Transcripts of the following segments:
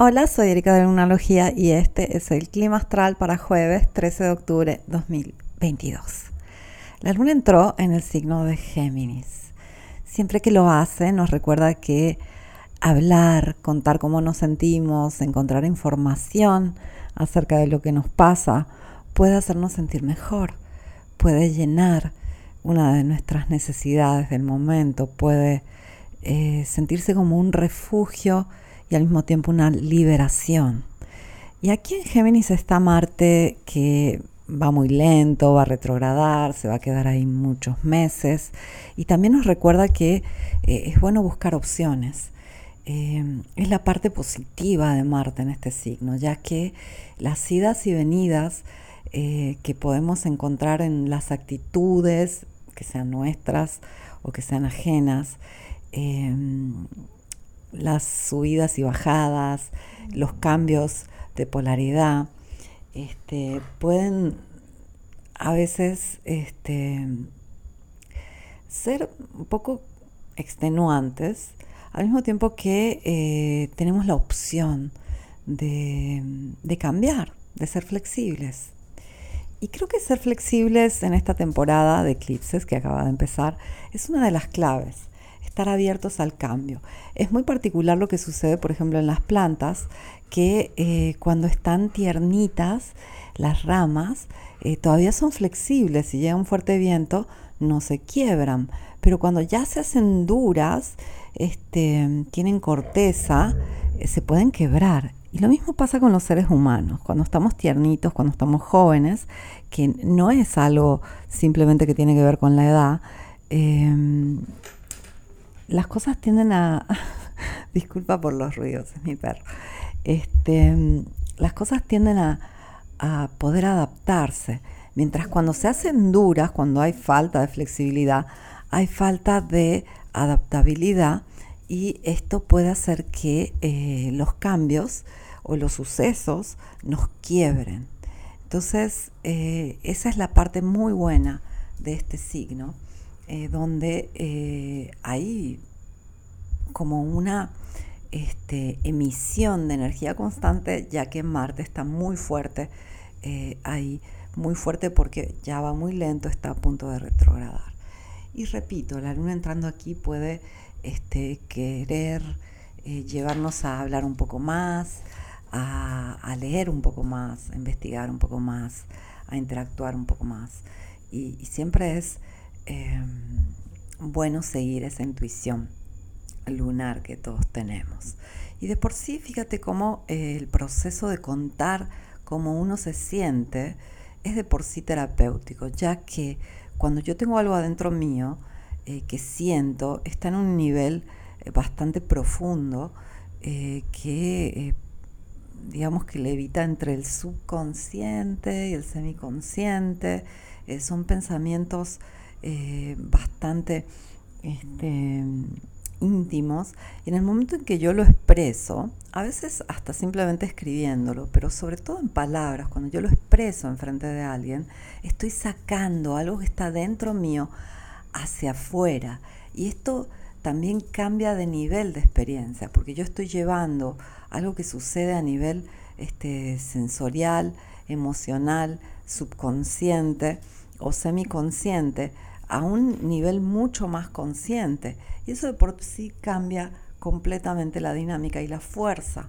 Hola, soy Erika de Lunalogía y este es el clima astral para jueves 13 de octubre 2022. La luna entró en el signo de Géminis. Siempre que lo hace nos recuerda que hablar, contar cómo nos sentimos, encontrar información acerca de lo que nos pasa puede hacernos sentir mejor, puede llenar una de nuestras necesidades del momento, puede eh, sentirse como un refugio y al mismo tiempo una liberación. Y aquí en Géminis está Marte que va muy lento, va a retrogradar, se va a quedar ahí muchos meses y también nos recuerda que eh, es bueno buscar opciones. Eh, es la parte positiva de Marte en este signo, ya que las idas y venidas eh, que podemos encontrar en las actitudes, que sean nuestras o que sean ajenas, las subidas y bajadas, los cambios de polaridad, este, pueden a veces este, ser un poco extenuantes, al mismo tiempo que eh, tenemos la opción de, de cambiar, de ser flexibles. Y creo que ser flexibles en esta temporada de eclipses que acaba de empezar es una de las claves estar abiertos al cambio. Es muy particular lo que sucede, por ejemplo, en las plantas, que eh, cuando están tiernitas, las ramas eh, todavía son flexibles. Si llega un fuerte viento, no se quiebran. Pero cuando ya se hacen duras, este, tienen corteza, eh, se pueden quebrar. Y lo mismo pasa con los seres humanos. Cuando estamos tiernitos, cuando estamos jóvenes, que no es algo simplemente que tiene que ver con la edad, las cosas tienden a... disculpa por los ruidos, es mi perro. Este, las cosas tienden a, poder adaptarse. Mientras cuando se hacen duras, cuando hay falta de flexibilidad, hay falta de adaptabilidad y esto puede hacer que eh, los cambios o los sucesos nos quiebren. Entonces, eh, esa es la parte muy buena de este signo eh, donde eh, hay como una este, emisión de energía constante, ya que Marte está muy fuerte eh, ahí, muy fuerte porque ya va muy lento, está a punto de retrogradar. Y repito, la luna entrando aquí puede este, querer llevarnos a hablar un poco más, a, leer un poco más, a investigar un poco más, a interactuar un poco más. y siempre es Em, bueno seguir esa intuición lunar que todos tenemos. Y de por sí, fíjate cómo eh, el proceso de contar cómo uno se siente es de por sí terapéutico, ya que cuando yo tengo algo adentro mío eh, que siento, está en un nivel eh, bastante profundo que digamos que levita entre el subconsciente y el semiconsciente. son pensamientos eh, bastante este, íntimos. Y en el momento en que yo lo expreso, a veces hasta simplemente escribiéndolo, pero sobre todo en palabras, cuando yo lo expreso en frente de alguien, estoy sacando algo que está dentro mío hacia afuera. Y esto también cambia de nivel de experiencia, porque yo estoy llevando algo que sucede a nivel este, sensorial, emocional, subconsciente o semiconsciente a un nivel mucho más consciente. Y eso de por sí cambia completamente la dinámica y la fuerza.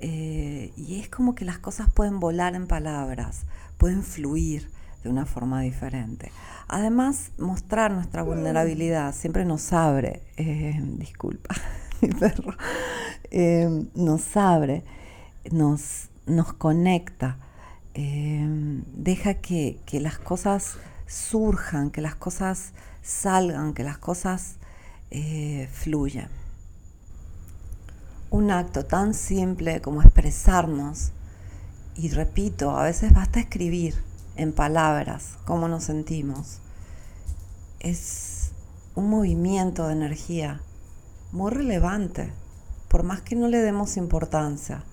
Eh, y es como que las cosas pueden volar en palabras, pueden fluir de una forma diferente. Además, mostrar nuestra vulnerabilidad siempre nos abre, eh, disculpa, mi perro, eh, nos abre, nos, nos conecta, deja que, que las cosas surjan, que las cosas salgan, que las cosas eh, fluyan. Un acto tan simple como expresarnos, y repito, a veces basta escribir en palabras cómo nos sentimos, es un movimiento de energía muy relevante, por más que no le demos importancia.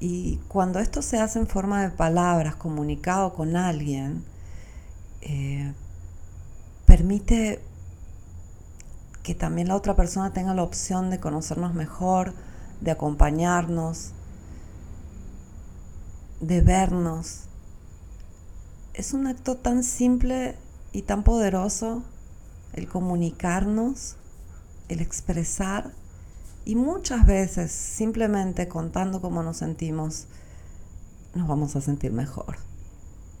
Y cuando esto se hace en forma de palabras, comunicado con alguien, eh, permite que también la otra persona tenga la opción de conocernos mejor, de acompañarnos, de vernos. Es un acto tan simple y tan poderoso el comunicarnos, el expresar y muchas veces simplemente contando cómo nos sentimos nos vamos a sentir mejor.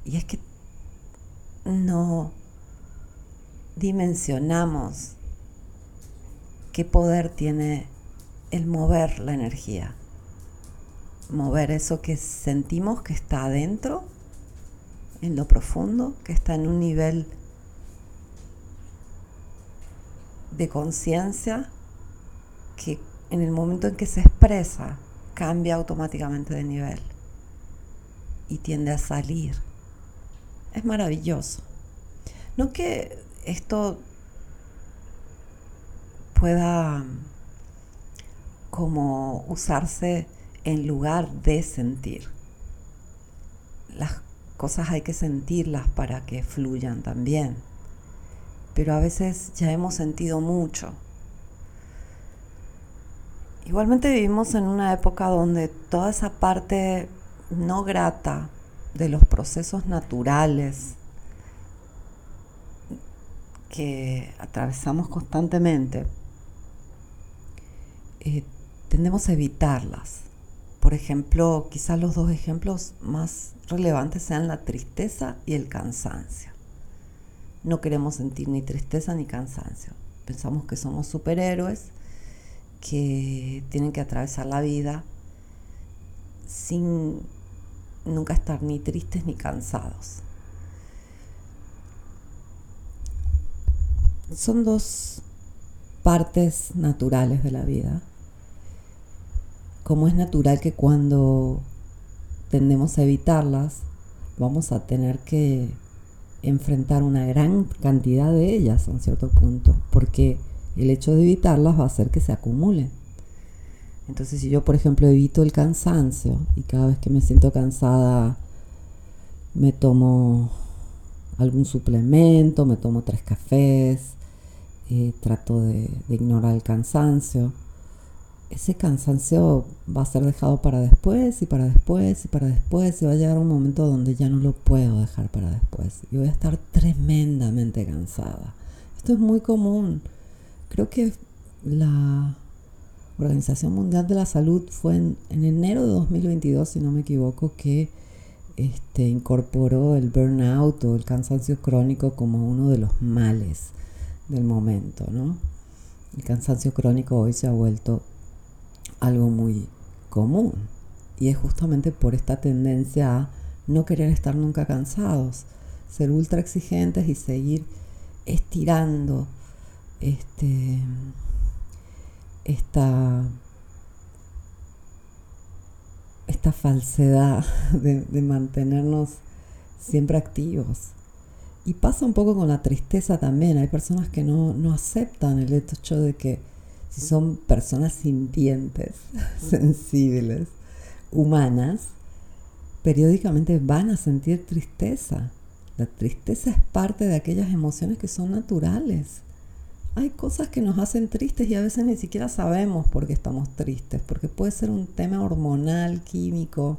Y es que no dimensionamos qué poder tiene el mover la energía. Mover eso que sentimos que está adentro, en lo profundo, que está en un nivel de conciencia que en el momento en que se expresa cambia automáticamente de nivel y tiende a salir. Es maravilloso. No que esto pueda como usarse en lugar de sentir. Las cosas hay que sentirlas para que fluyan también. Pero a veces ya hemos sentido mucho. Igualmente vivimos en una época donde toda esa parte no grata de los procesos naturales que atravesamos constantemente, eh, tendemos a evitarlas. Por ejemplo, quizás los dos ejemplos más relevantes sean la tristeza y el cansancio. No queremos sentir ni tristeza ni cansancio. Pensamos que somos superhéroes que tienen que atravesar la vida sin nunca estar ni tristes ni cansados. son dos partes naturales de la vida. Como es natural que cuando tendemos a evitarlas, vamos a tener que enfrentar una gran cantidad de ellas a un cierto punto, porque el hecho de evitarlas va a hacer que se acumulen. Entonces, si yo, por ejemplo, evito el cansancio y cada vez que me siento cansada me tomo algún suplemento, me tomo tres cafés, eh, trato de, ignorar el cansancio. Ese cansancio va a ser dejado para después y para después y para después y va a llegar un momento donde ya no lo puedo dejar para después y voy a estar tremendamente cansada. Esto es muy común. Creo que la Organización Mundial de la Salud fue en, en enero de 2022, si no me equivoco, que este, incorporó el burnout o el cansancio crónico como uno de los males del momento, ¿no? El cansancio crónico hoy se ha vuelto algo muy común y es justamente por esta tendencia a no querer estar nunca cansados, ser ultra exigentes y seguir estirando este, esta esta falsedad de, mantenernos siempre activos. Y pasa un poco con la tristeza también. Hay personas que no, no aceptan el hecho de que si son personas sintientes, sensibles, humanas, periódicamente van a sentir tristeza. La tristeza es parte de aquellas emociones que son naturales hay cosas que nos hacen tristes y a veces ni siquiera sabemos por qué estamos tristes, porque puede ser un tema hormonal, químico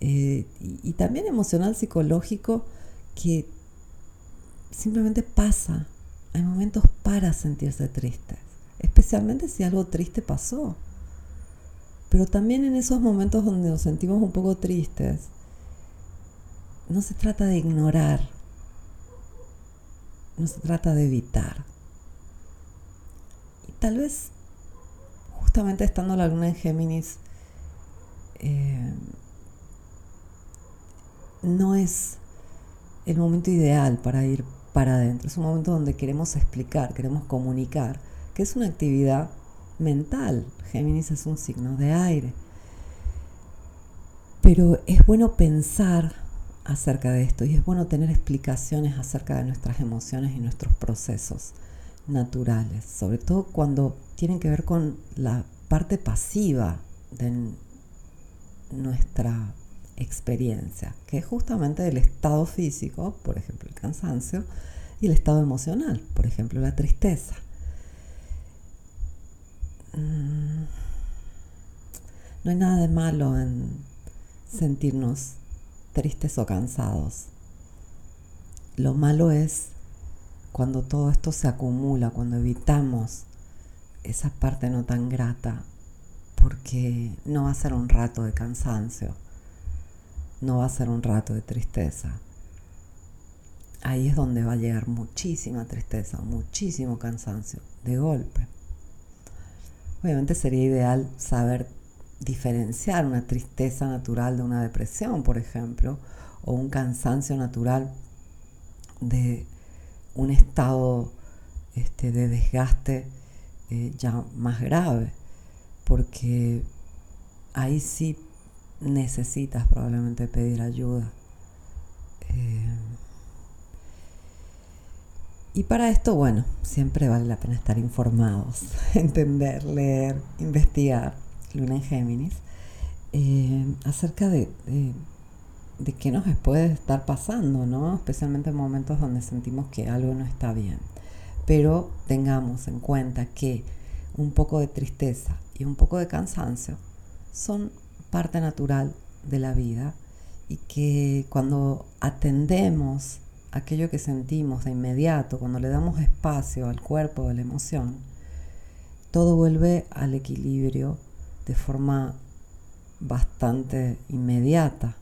eh, y, también emocional, psicológico, que simplemente pasa. Hay momentos para sentirse tristes, especialmente si algo triste pasó. Pero también en esos momentos donde nos sentimos un poco tristes, no se trata de ignorar, no se trata de evitar tal vez justamente estando la luna en Géminis, eh, no es el momento ideal para ir para adentro. Es un momento donde queremos explicar, queremos comunicar, que es una actividad mental. Géminis es un signo de aire. Pero es bueno pensar acerca de esto y es bueno tener explicaciones acerca de nuestras emociones y nuestros procesos naturales, sobre todo cuando tienen que ver con la parte pasiva de nuestra experiencia, que es justamente el estado físico, por ejemplo el cansancio, y el estado emocional, por ejemplo la tristeza. Mm, no hay nada de malo en sentirnos tristes o cansados. Lo malo es cuando todo esto se acumula, cuando evitamos esa parte no tan grata, porque no va a ser un rato de cansancio, no va a ser un rato de tristeza. Ahí es donde va a llegar muchísima tristeza, muchísimo cansancio, de golpe. Obviamente sería ideal saber diferenciar una tristeza natural de una depresión, por ejemplo, o un cansancio natural de un estado este, de desgaste eh, ya más grave, porque ahí sí necesitas probablemente pedir ayuda. Eh, y para esto, bueno, siempre vale la pena estar informados, entender, leer, investigar, Luna en Géminis, eh, acerca de, qué nos puede estar pasando, ¿no? Especialmente en momentos donde sentimos que algo no está bien. Pero tengamos en cuenta que un poco de tristeza y un poco de cansancio son parte natural de la vida y que cuando atendemos aquello que sentimos de inmediato, cuando le damos espacio al cuerpo, a la emoción, todo vuelve al equilibrio de forma bastante inmediata.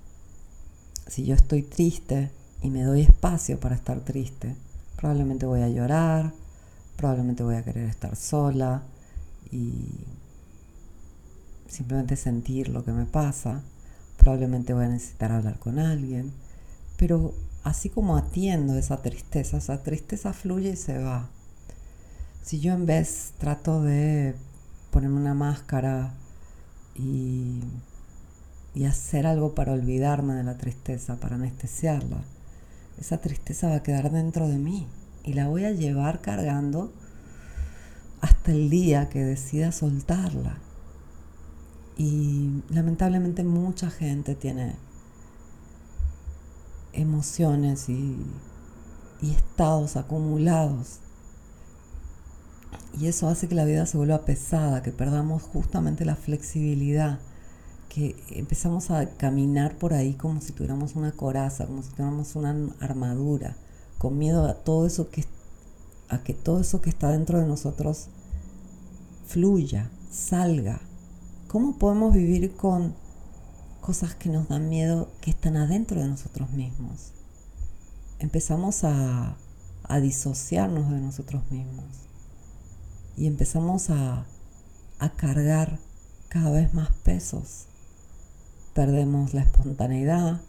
Si yo estoy triste y me doy espacio para estar triste, probablemente voy a llorar, probablemente voy a querer estar sola y simplemente sentir lo que me pasa, probablemente voy a necesitar hablar con alguien, pero así como atiendo esa tristeza, esa tristeza fluye y se va. Si yo en vez trato de ponerme una máscara y, y hacer algo para olvidarme de la tristeza, para anestesiarla, esa tristeza va a quedar dentro de mí y la voy a llevar cargando hasta el día que decida soltarla. Y lamentablemente mucha gente tiene emociones y, estados acumulados. Y eso hace que la vida se vuelva pesada, que perdamos justamente la flexibilidad, que empezamos a caminar por ahí como si tuviéramos una coraza, como si tuviéramos una armadura, con miedo a todo eso que a que todo eso que está dentro de nosotros fluya, salga. ¿Cómo podemos vivir con cosas que nos dan miedo que están adentro de nosotros mismos. Empezamos a, disociarnos de nosotros mismos y empezamos a, a cargar cada vez más pesos. Perdemos la espontaneidad,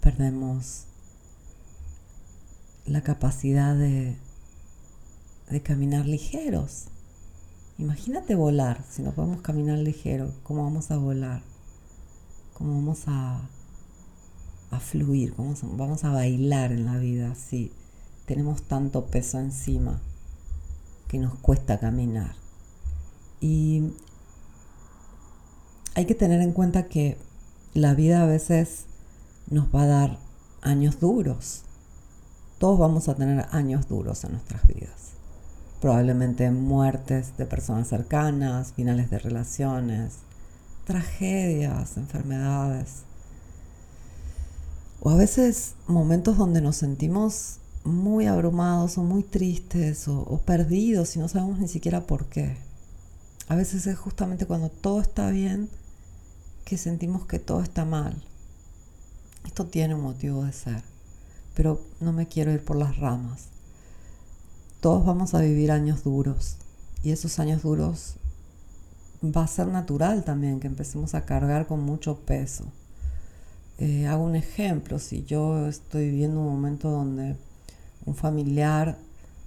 perdemos la capacidad de, de caminar ligeros. Imagínate volar, si no podemos caminar ligero, ¿cómo vamos a volar? cómo vamos a, a fluir, cómo vamos a bailar en la vida si tenemos tanto peso encima que nos cuesta caminar. Y hay que tener en cuenta que la vida a veces nos va a dar años duros. Todos vamos a tener años duros en nuestras vidas. Probablemente muertes de personas cercanas, finales de relaciones, tragedias, enfermedades. O a veces momentos donde nos sentimos muy abrumados o muy tristes o, perdidos y no sabemos ni siquiera por qué. A veces es justamente cuando todo está bien que sentimos que todo está mal. Esto tiene un motivo de ser, pero no me quiero ir por las ramas. Todos vamos a vivir años duros y esos años duros va a ser natural también que empecemos a cargar con mucho peso. Eh, hago un ejemplo, si yo estoy viviendo un momento donde un familiar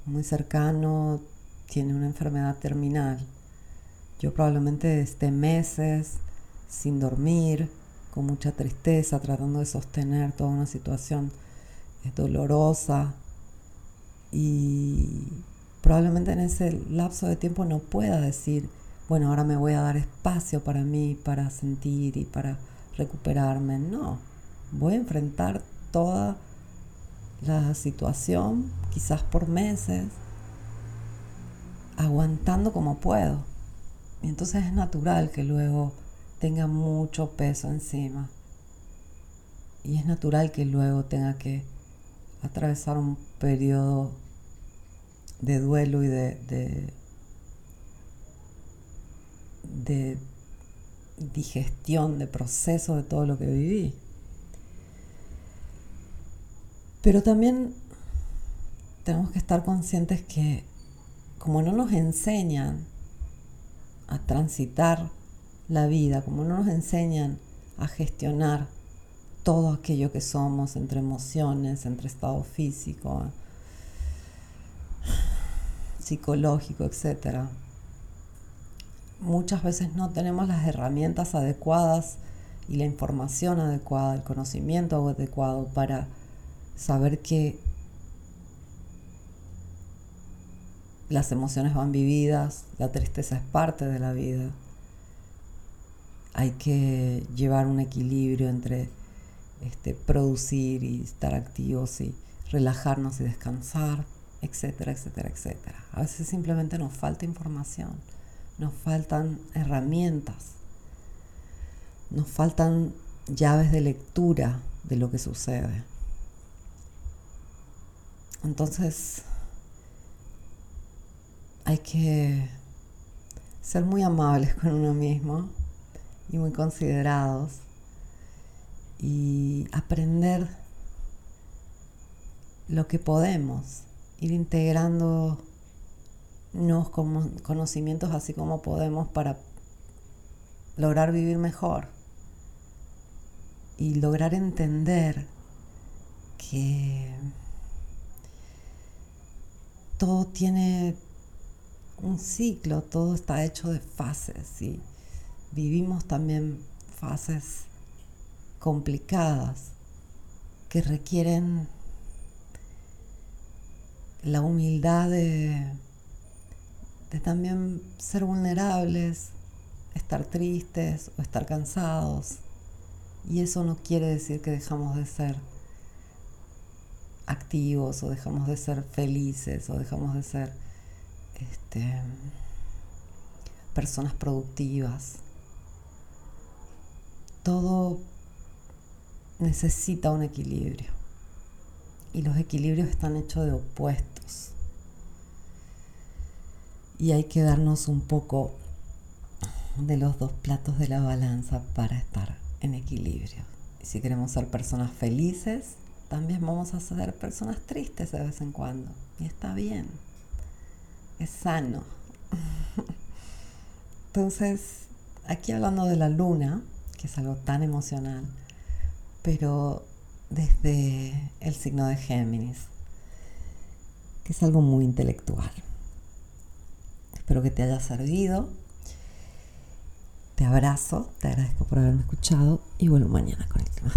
muy cercano tiene una enfermedad terminal, yo probablemente esté meses sin dormir, con mucha tristeza, tratando de sostener toda una situación eh, dolorosa y probablemente en ese lapso de tiempo no pueda decir, bueno, ahora me voy a dar espacio para mí, para sentir y para recuperarme. No, voy a enfrentar toda la situación, quizás por meses, aguantando como puedo. Y entonces es natural que luego tenga mucho peso encima. Y es natural que luego tenga que atravesar un periodo de duelo y de, de, digestión, de proceso de todo lo que viví. Pero también tenemos que estar conscientes que como no nos enseñan a transitar la vida, como no nos enseñan a gestionar todo aquello que somos entre emociones, entre estado físico, psicológico, etc. Muchas veces no tenemos las herramientas adecuadas y la información adecuada, el conocimiento adecuado para saber que las emociones van vividas, la tristeza es parte de la vida. Hay que llevar un equilibrio entre este, producir y estar activos y relajarnos y descansar, etcétera, etcétera, etcétera. A veces simplemente nos falta información, nos faltan herramientas, nos faltan llaves de lectura de lo que sucede. Entonces, hay que ser muy amables con uno mismo y muy considerados. Y aprender lo que podemos, ir integrando nuevos conocimientos así como podemos para lograr vivir mejor y lograr entender que todo tiene un ciclo, todo está hecho de fases y vivimos también fases complicadas que requieren la humildad de, también ser vulnerables, estar tristes o estar cansados. Y eso no quiere decir que dejamos de ser activos o dejamos de ser felices o dejamos de ser este, personas productivas. Todo necesita un equilibrio y los equilibrios están hechos de opuestos y hay que darnos un poco de los dos platos de la balanza para estar en equilibrio. Y si queremos ser personas felices, también vamos a ser personas tristes de vez en cuando. Y está bien. Es sano. Entonces, aquí hablando de la luna, que es algo tan emocional, pero desde el signo de Géminis, que es algo muy intelectual. Espero que te haya servido. Te abrazo, te agradezco por haberme escuchado y vuelvo mañana con el tema.